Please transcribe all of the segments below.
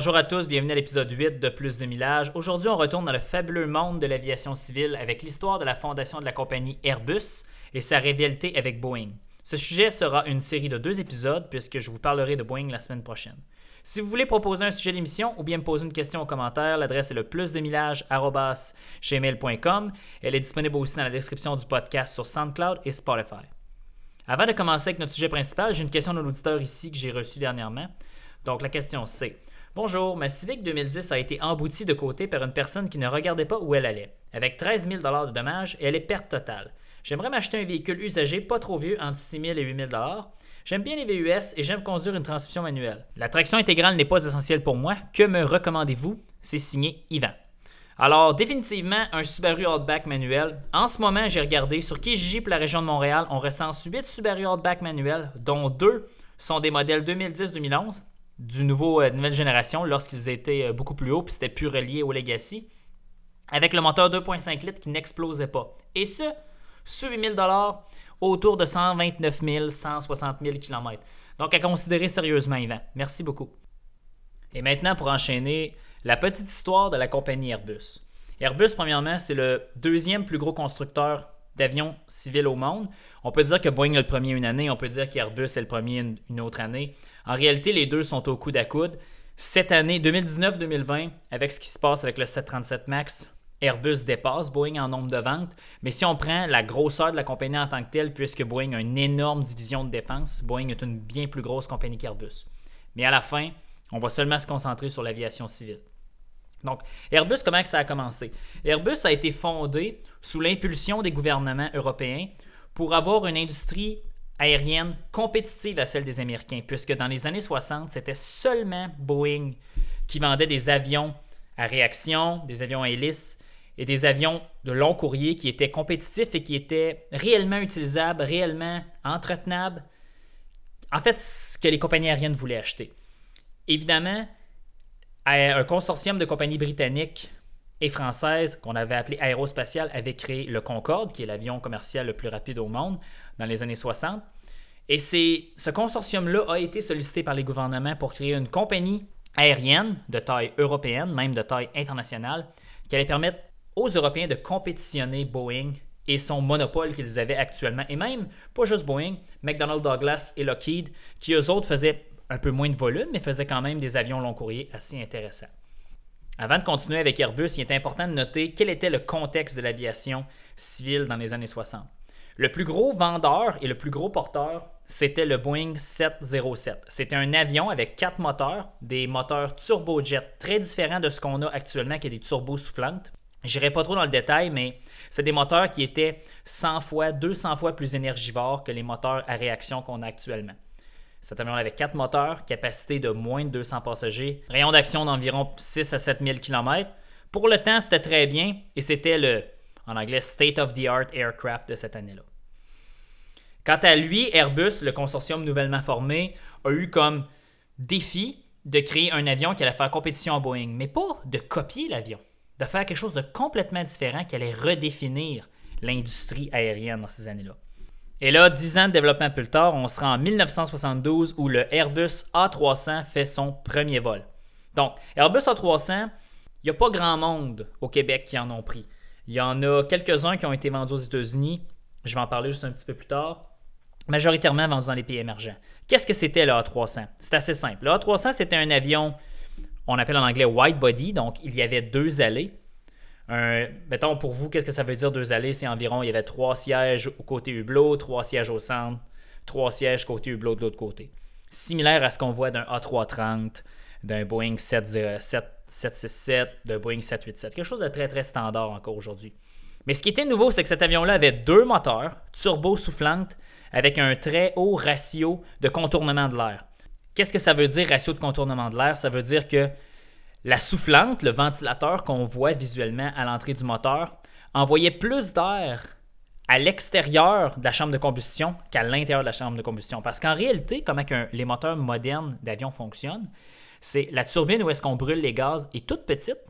Bonjour à tous, bienvenue à l'épisode 8 de Plus de Millage. Aujourd'hui, on retourne dans le fabuleux monde de l'aviation civile avec l'histoire de la fondation de la compagnie Airbus et sa rivalité avec Boeing. Ce sujet sera une série de deux épisodes puisque je vous parlerai de Boeing la semaine prochaine. Si vous voulez proposer un sujet d'émission ou bien me poser une question en commentaire, l'adresse est le plusdemillage.gmail.com. Elle est disponible aussi dans la description du podcast sur SoundCloud et Spotify. Avant de commencer avec notre sujet principal, j'ai une question d'un auditeur ici que j'ai reçue dernièrement. Donc la question c'est Bonjour, ma Civic 2010 a été emboutie de côté par une personne qui ne regardait pas où elle allait. Avec 13 000 de dommages, elle est perte totale. J'aimerais m'acheter un véhicule usagé pas trop vieux entre 6 000 et 8 000 J'aime bien les VUS et j'aime conduire une transmission manuelle. La traction intégrale n'est pas essentielle pour moi. Que me recommandez-vous? C'est signé Yvan. Alors, définitivement, un Subaru Outback manuel. En ce moment, j'ai regardé sur Kijiji pour la région de Montréal, on recense 8 Subaru Outback manuels, dont 2 sont des modèles 2010-2011 du nouveau, euh, nouvelle génération lorsqu'ils étaient euh, beaucoup plus hauts, puis c'était plus relié au Legacy, avec le moteur 2.5 litres qui n'explosait pas. Et ce, sur 8000 dollars, autour de 129 000, 160 000 km. Donc à considérer sérieusement, Yvan. Merci beaucoup. Et maintenant, pour enchaîner, la petite histoire de la compagnie Airbus. Airbus, premièrement, c'est le deuxième plus gros constructeur d'avions civils au monde. On peut dire que Boeing est le premier une année, on peut dire qu'Airbus est le premier une autre année. En réalité, les deux sont au coude à coude. Cette année, 2019-2020, avec ce qui se passe avec le 737 MAX, Airbus dépasse Boeing en nombre de ventes. Mais si on prend la grosseur de la compagnie en tant que telle, puisque Boeing a une énorme division de défense, Boeing est une bien plus grosse compagnie qu'Airbus. Mais à la fin, on va seulement se concentrer sur l'aviation civile. Donc, Airbus, comment ça a commencé? Airbus a été fondé sous l'impulsion des gouvernements européens pour avoir une industrie aérienne compétitive à celle des Américains, puisque dans les années 60, c'était seulement Boeing qui vendait des avions à réaction, des avions à hélice et des avions de long courrier qui étaient compétitifs et qui étaient réellement utilisables, réellement entretenables. En fait, ce que les compagnies aériennes voulaient acheter. Évidemment, un consortium de compagnies britanniques et françaises qu'on avait appelé Aérospatial avait créé le Concorde, qui est l'avion commercial le plus rapide au monde dans les années 60. Et ce consortium-là a été sollicité par les gouvernements pour créer une compagnie aérienne de taille européenne, même de taille internationale, qui allait permettre aux Européens de compétitionner Boeing et son monopole qu'ils avaient actuellement. Et même, pas juste Boeing, McDonnell Douglas et Lockheed, qui eux autres faisaient un peu moins de volume, mais faisaient quand même des avions long courrier assez intéressants. Avant de continuer avec Airbus, il est important de noter quel était le contexte de l'aviation civile dans les années 60. Le plus gros vendeur et le plus gros porteur, c'était le Boeing 707. C'était un avion avec quatre moteurs, des moteurs turbojet très différents de ce qu'on a actuellement, qui est des turbos soufflantes. J'irai pas trop dans le détail, mais c'est des moteurs qui étaient 100 fois, 200 fois plus énergivores que les moteurs à réaction qu'on a actuellement. Cet avion avait quatre moteurs, capacité de moins de 200 passagers, rayon d'action d'environ 6 à 7 000 km. Pour le temps, c'était très bien et c'était le, en anglais, state of the art aircraft de cette année-là. Quant à lui, Airbus, le consortium nouvellement formé, a eu comme défi de créer un avion qui allait faire compétition à Boeing, mais pas de copier l'avion, de faire quelque chose de complètement différent qui allait redéfinir l'industrie aérienne dans ces années-là. Et là, dix ans de développement plus tard, on sera en 1972 où le Airbus A300 fait son premier vol. Donc, Airbus A300, il n'y a pas grand monde au Québec qui en ont pris. Il y en a quelques-uns qui ont été vendus aux États-Unis. Je vais en parler juste un petit peu plus tard. Majoritairement vendus dans les pays émergents. Qu'est-ce que c'était le A300? C'est assez simple. Le A300, c'était un avion, on appelle en anglais white body, donc il y avait deux allées. Un, mettons pour vous, qu'est-ce que ça veut dire deux allées? C'est environ, il y avait trois sièges au côté hublot, trois sièges au centre, trois sièges côté hublot de l'autre côté. Similaire à ce qu'on voit d'un A330, d'un Boeing 767, d'un Boeing 787. Quelque chose de très très standard encore aujourd'hui. Mais ce qui était nouveau, c'est que cet avion-là avait deux moteurs turbo soufflantes avec un très haut ratio de contournement de l'air. Qu'est-ce que ça veut dire ratio de contournement de l'air? Ça veut dire que la soufflante, le ventilateur qu'on voit visuellement à l'entrée du moteur, envoyait plus d'air à l'extérieur de la chambre de combustion qu'à l'intérieur de la chambre de combustion. Parce qu'en réalité, comment les moteurs modernes d'avion fonctionnent, c'est la turbine où est-ce qu'on brûle les gaz est toute petite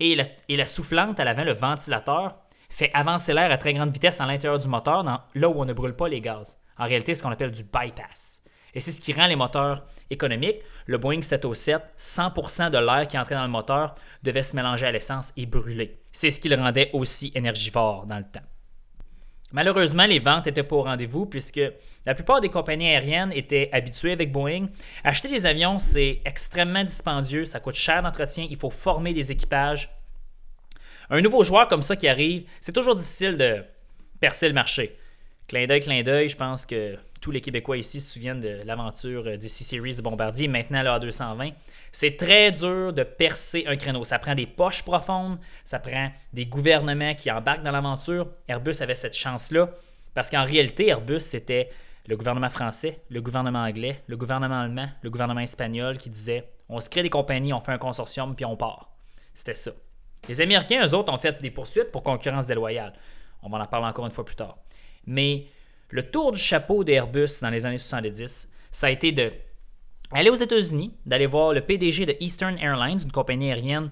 et la, soufflante à l'avant, le ventilateur, fait avancer l'air à très grande vitesse à l'intérieur du moteur, là où on ne brûle pas les gaz. En réalité, c'est ce qu'on appelle du bypass. Et c'est ce qui rend les moteurs économiques. Le Boeing 707, 100% de l'air qui entrait dans le moteur devait se mélanger à l'essence et brûler. C'est ce qui le rendait aussi énergivore dans le temps. Malheureusement, les ventes n'étaient pas au rendez-vous puisque la plupart des compagnies aériennes étaient habituées avec Boeing. Acheter des avions, c'est extrêmement dispendieux, ça coûte cher d'entretien, il faut former des équipages. Un nouveau joueur comme ça qui arrive, c'est toujours difficile de percer le marché. Clin d'œil, clin d'œil, je pense que tous les Québécois ici se souviennent de l'aventure DC Series de Bombardier, maintenant le A220. C'est très dur de percer un créneau. Ça prend des poches profondes, ça prend des gouvernements qui embarquent dans l'aventure. Airbus avait cette chance-là, parce qu'en réalité, Airbus, c'était le gouvernement français, le gouvernement anglais, le gouvernement allemand, le gouvernement espagnol qui disait on se crée des compagnies, on fait un consortium, puis on part. C'était ça. Les Américains, eux autres, ont fait des poursuites pour concurrence déloyale. On va en parler encore une fois plus tard. Mais le tour du chapeau d'Airbus dans les années 70, ça a été de aller aux États-Unis, d'aller voir le PDG de Eastern Airlines, une compagnie aérienne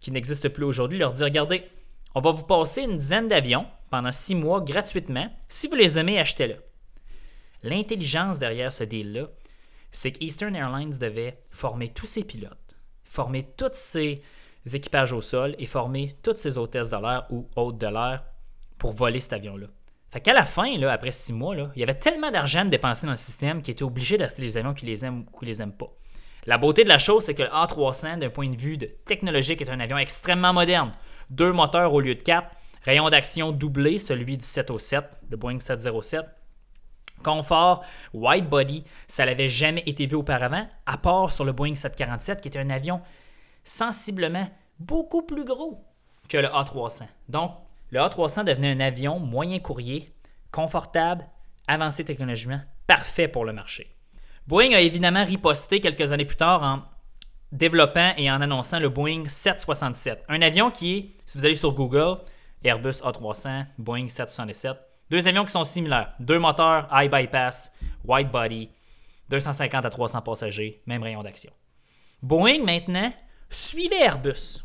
qui n'existe plus aujourd'hui, leur dire regardez, on va vous passer une dizaine d'avions pendant six mois gratuitement. Si vous les aimez, achetez-le. L'intelligence derrière ce deal-là, c'est que Eastern Airlines devait former tous ses pilotes, former tous ses équipages au sol et former toutes ses hôtesses de l'air ou hôtes de l'air pour voler cet avion-là. Fait qu'à la fin, là, après six mois, il y avait tellement d'argent dépensé dans le système qu'il était obligé d'acheter les avions qui les aiment ou qui les aiment pas. La beauté de la chose, c'est que le A300, d'un point de vue technologique, est un avion extrêmement moderne. Deux moteurs au lieu de quatre, rayon d'action doublé, celui du 707, le Boeing 707. Confort, white body, ça n'avait jamais été vu auparavant, à part sur le Boeing 747, qui était un avion sensiblement beaucoup plus gros que le A300. Donc, le A300 devenait un avion moyen courrier, confortable, avancé technologiquement, parfait pour le marché. Boeing a évidemment riposté quelques années plus tard en développant et en annonçant le Boeing 767, un avion qui est, si vous allez sur Google, Airbus A300, Boeing 767, deux avions qui sont similaires, deux moteurs high bypass, wide body, 250 à 300 passagers, même rayon d'action. Boeing maintenant suivait Airbus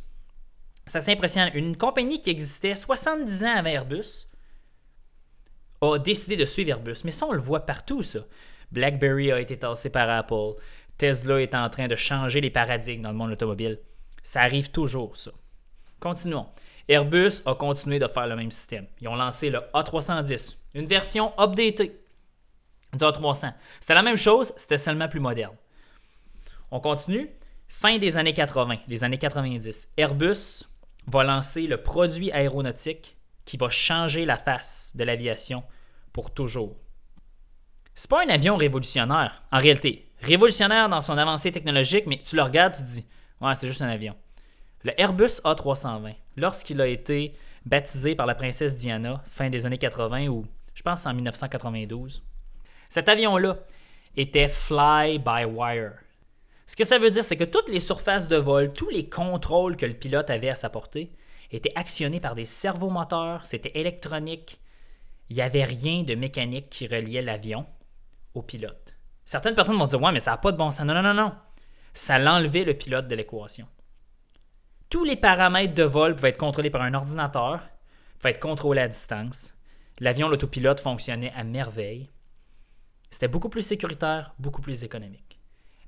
ça c'est impressionnant. Une compagnie qui existait 70 ans avant Airbus a décidé de suivre Airbus. Mais ça, on le voit partout, ça. BlackBerry a été tassé par Apple. Tesla est en train de changer les paradigmes dans le monde automobile. Ça arrive toujours, ça. Continuons. Airbus a continué de faire le même système. Ils ont lancé le A310, une version updatée du A300. C'était la même chose, c'était seulement plus moderne. On continue. Fin des années 80, les années 90. Airbus va lancer le produit aéronautique qui va changer la face de l'aviation pour toujours. C'est pas un avion révolutionnaire, en réalité. Révolutionnaire dans son avancée technologique, mais tu le regardes, tu te dis, ouais, c'est juste un avion. Le Airbus A320, lorsqu'il a été baptisé par la princesse Diana fin des années 80 ou je pense en 1992, cet avion-là était fly by wire. Ce que ça veut dire, c'est que toutes les surfaces de vol, tous les contrôles que le pilote avait à sa portée étaient actionnés par des servomoteurs, c'était électronique. Il n'y avait rien de mécanique qui reliait l'avion au pilote. Certaines personnes vont dire Ouais, mais ça n'a pas de bon sens. Non, non, non, non. Ça l'enlevait le pilote de l'équation. Tous les paramètres de vol pouvaient être contrôlés par un ordinateur, pouvaient être contrôlés à distance. L'avion, l'autopilote fonctionnait à merveille. C'était beaucoup plus sécuritaire, beaucoup plus économique.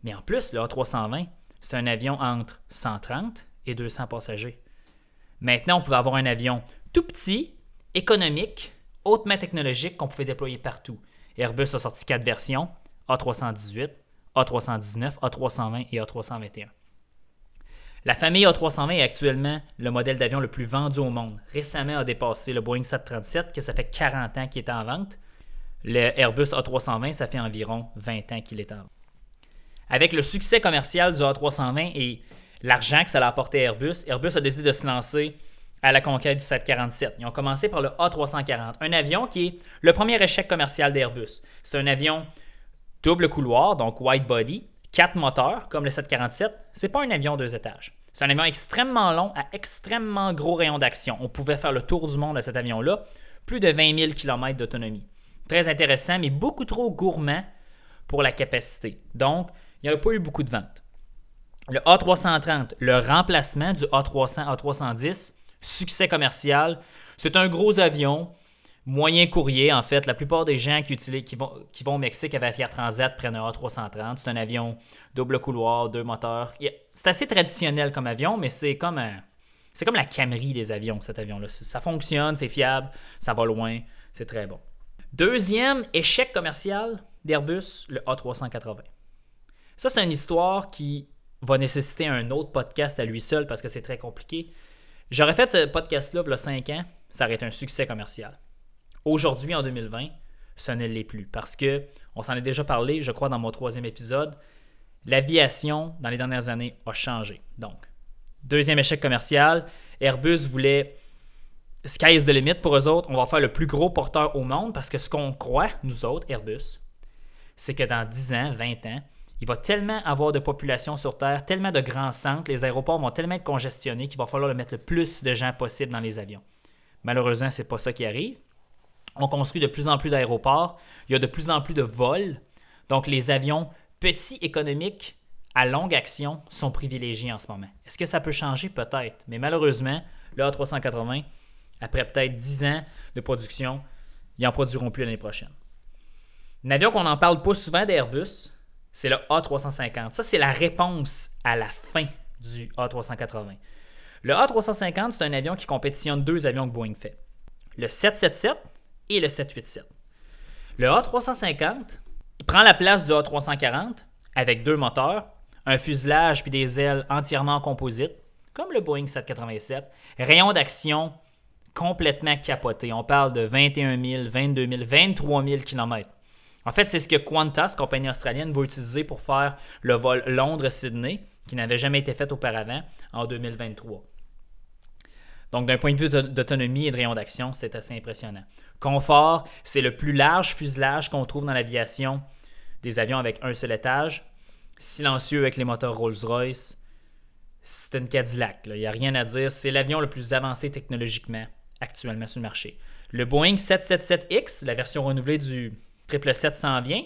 Mais en plus, le A320, c'est un avion entre 130 et 200 passagers. Maintenant, on pouvait avoir un avion tout petit, économique, hautement technologique qu'on pouvait déployer partout. Airbus a sorti quatre versions A318, A319, A320 et A321. La famille A320 est actuellement le modèle d'avion le plus vendu au monde. Récemment a dépassé le Boeing 737, que ça fait 40 ans qu'il est en vente. Le Airbus A320, ça fait environ 20 ans qu'il est en vente. Avec le succès commercial du A320 et l'argent que ça a apporté à Airbus, Airbus a décidé de se lancer à la conquête du 747. Ils ont commencé par le A340, un avion qui est le premier échec commercial d'Airbus. C'est un avion double couloir, donc wide body, quatre moteurs comme le 747. C'est pas un avion deux étages. C'est un avion extrêmement long à extrêmement gros rayon d'action. On pouvait faire le tour du monde de cet avion-là, plus de 20 000 km d'autonomie. Très intéressant, mais beaucoup trop gourmand pour la capacité. Donc, il n'y a pas eu beaucoup de ventes. Le A330, le remplacement du A300, A310, succès commercial, C'est un gros avion, moyen courrier en fait. La plupart des gens qui, utilisent, qui, vont, qui vont au Mexique avec Air Transat prennent un A330. C'est un avion double couloir, deux moteurs. C'est assez traditionnel comme avion, mais c'est comme c'est comme la Camry des avions, cet avion-là. Ça fonctionne, c'est fiable, ça va loin, c'est très bon. Deuxième échec commercial d'Airbus, le A380. Ça, c'est une histoire qui va nécessiter un autre podcast à lui seul parce que c'est très compliqué. J'aurais fait ce podcast-là il y a 5 ans, ça aurait été un succès commercial. Aujourd'hui, en 2020, ce ne l'est plus parce que, on s'en est déjà parlé, je crois, dans mon troisième épisode, l'aviation, dans les dernières années, a changé. Donc, deuxième échec commercial, Airbus voulait sky is the limit pour eux autres. On va faire le plus gros porteur au monde parce que ce qu'on croit, nous autres, Airbus, c'est que dans 10 ans, 20 ans, il va tellement avoir de population sur Terre, tellement de grands centres, les aéroports vont tellement être congestionnés qu'il va falloir mettre le plus de gens possible dans les avions. Malheureusement, ce n'est pas ça qui arrive. On construit de plus en plus d'aéroports, il y a de plus en plus de vols. Donc, les avions petits économiques à longue action sont privilégiés en ce moment. Est-ce que ça peut changer? Peut-être. Mais malheureusement, le A380, après peut-être 10 ans de production, ils n'en produiront plus l'année prochaine. Un avion qu'on n'en parle pas souvent d'Airbus, c'est le A350. Ça, c'est la réponse à la fin du A380. Le A350, c'est un avion qui compétitionne deux avions que Boeing fait. Le 777 et le 787. Le A350 prend la place du A340 avec deux moteurs, un fuselage puis des ailes entièrement en composite, comme le Boeing 787, rayon d'action complètement capoté. On parle de 21 000, 22 000, 23 000 km. En fait, c'est ce que Qantas, compagnie australienne, va utiliser pour faire le vol Londres-Sydney, qui n'avait jamais été fait auparavant, en 2023. Donc, d'un point de vue d'autonomie et de rayon d'action, c'est assez impressionnant. Confort, c'est le plus large fuselage qu'on trouve dans l'aviation des avions avec un seul étage. Silencieux avec les moteurs Rolls-Royce. C'est une Cadillac. Il n'y a rien à dire. C'est l'avion le plus avancé technologiquement actuellement sur le marché. Le Boeing 777X, la version renouvelée du 777 s'en vient.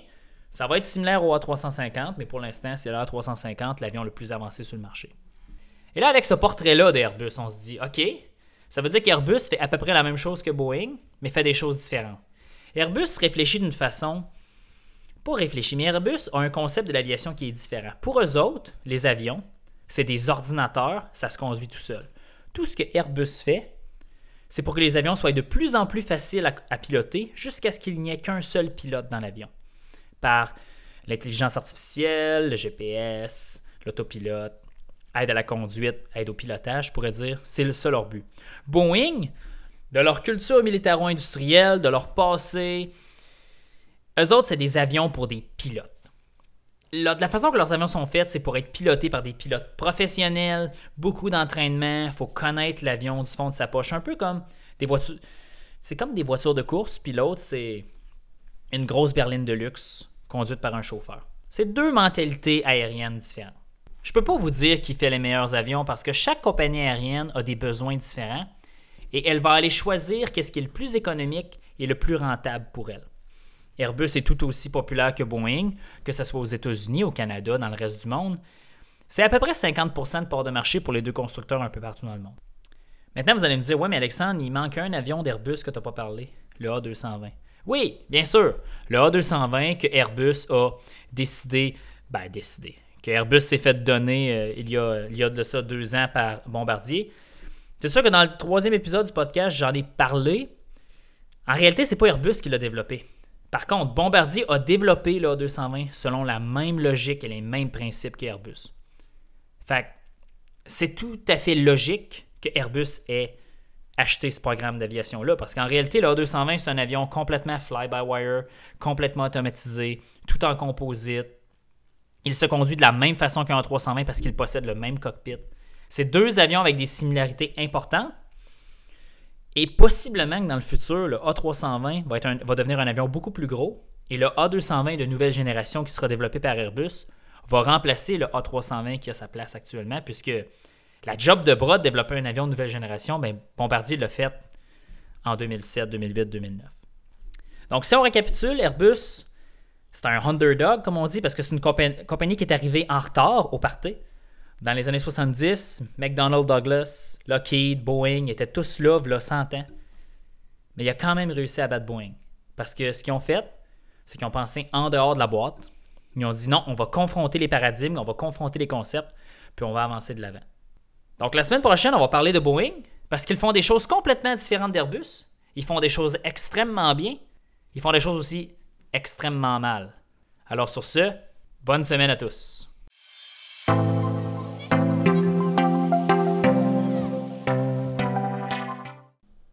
Ça va être similaire au A350, mais pour l'instant, c'est le A350, l'avion le plus avancé sur le marché. Et là, avec ce portrait-là d'Airbus, on se dit, OK, ça veut dire qu'Airbus fait à peu près la même chose que Boeing, mais fait des choses différentes. Airbus réfléchit d'une façon pas réfléchie, mais Airbus a un concept de l'aviation qui est différent. Pour eux autres, les avions, c'est des ordinateurs, ça se conduit tout seul. Tout ce que Airbus fait, c'est pour que les avions soient de plus en plus faciles à, piloter jusqu'à ce qu'il n'y ait qu'un seul pilote dans l'avion. Par l'intelligence artificielle, le GPS, l'autopilote, aide à la conduite, aide au pilotage, je pourrais dire, c'est ça leur but. Boeing, de leur culture militaro-industrielle, de leur passé, eux autres, c'est des avions pour des pilotes la façon que leurs avions sont faits, c'est pour être pilotés par des pilotes professionnels, beaucoup d'entraînement, il faut connaître l'avion du fond de sa poche, un peu comme des voitures. C'est comme des voitures de course, puis c'est une grosse berline de luxe conduite par un chauffeur. C'est deux mentalités aériennes différentes. Je peux pas vous dire qui fait les meilleurs avions parce que chaque compagnie aérienne a des besoins différents et elle va aller choisir qu'est-ce qui est le plus économique et le plus rentable pour elle. Airbus est tout aussi populaire que Boeing, que ce soit aux États-Unis, au Canada, dans le reste du monde. C'est à peu près 50% de part de marché pour les deux constructeurs un peu partout dans le monde. Maintenant, vous allez me dire, ouais, mais Alexandre, il manque un avion d'Airbus que tu n'as pas parlé, le A220. Oui, bien sûr, le A220 que Airbus a décidé, ben décidé, que Airbus s'est fait donner euh, il, y a, il y a de ça deux ans par Bombardier. C'est sûr que dans le troisième épisode du podcast, j'en ai parlé. En réalité, c'est pas Airbus qui l'a développé. Par contre, Bombardier a développé l'A220 selon la même logique et les mêmes principes qu'Airbus. Fait c'est tout à fait logique que Airbus ait acheté ce programme d'aviation-là, parce qu'en réalité, l'A220, c'est un avion complètement fly-by-wire, complètement automatisé, tout en composite. Il se conduit de la même façon qu'un A320 parce qu'il possède le même cockpit. C'est deux avions avec des similarités importantes, et possiblement que dans le futur, le A320 va, devenir un avion beaucoup plus gros et le A220 de nouvelle génération qui sera développé par Airbus va remplacer le A320 qui a sa place actuellement puisque la job de bras de développer un avion de nouvelle génération, ben, Bombardier l'a fait en 2007, 2008, 2009. Donc si on récapitule, Airbus, c'est un underdog comme on dit parce que c'est une compagnie qui est arrivée en retard au party. Dans les années 70, McDonnell Douglas, Lockheed, Boeing étaient tous là, là 100 ans. Mais il a quand même réussi à battre Boeing. Parce que ce qu'ils ont fait, c'est qu'ils ont pensé en dehors de la boîte. Ils ont dit non, on va confronter les paradigmes, on va confronter les concepts, puis on va avancer de l'avant. Donc la semaine prochaine, on va parler de Boeing, parce qu'ils font des choses complètement différentes d'Airbus. Ils font des choses extrêmement bien. Ils font des choses aussi extrêmement mal. Alors sur ce, bonne semaine à tous.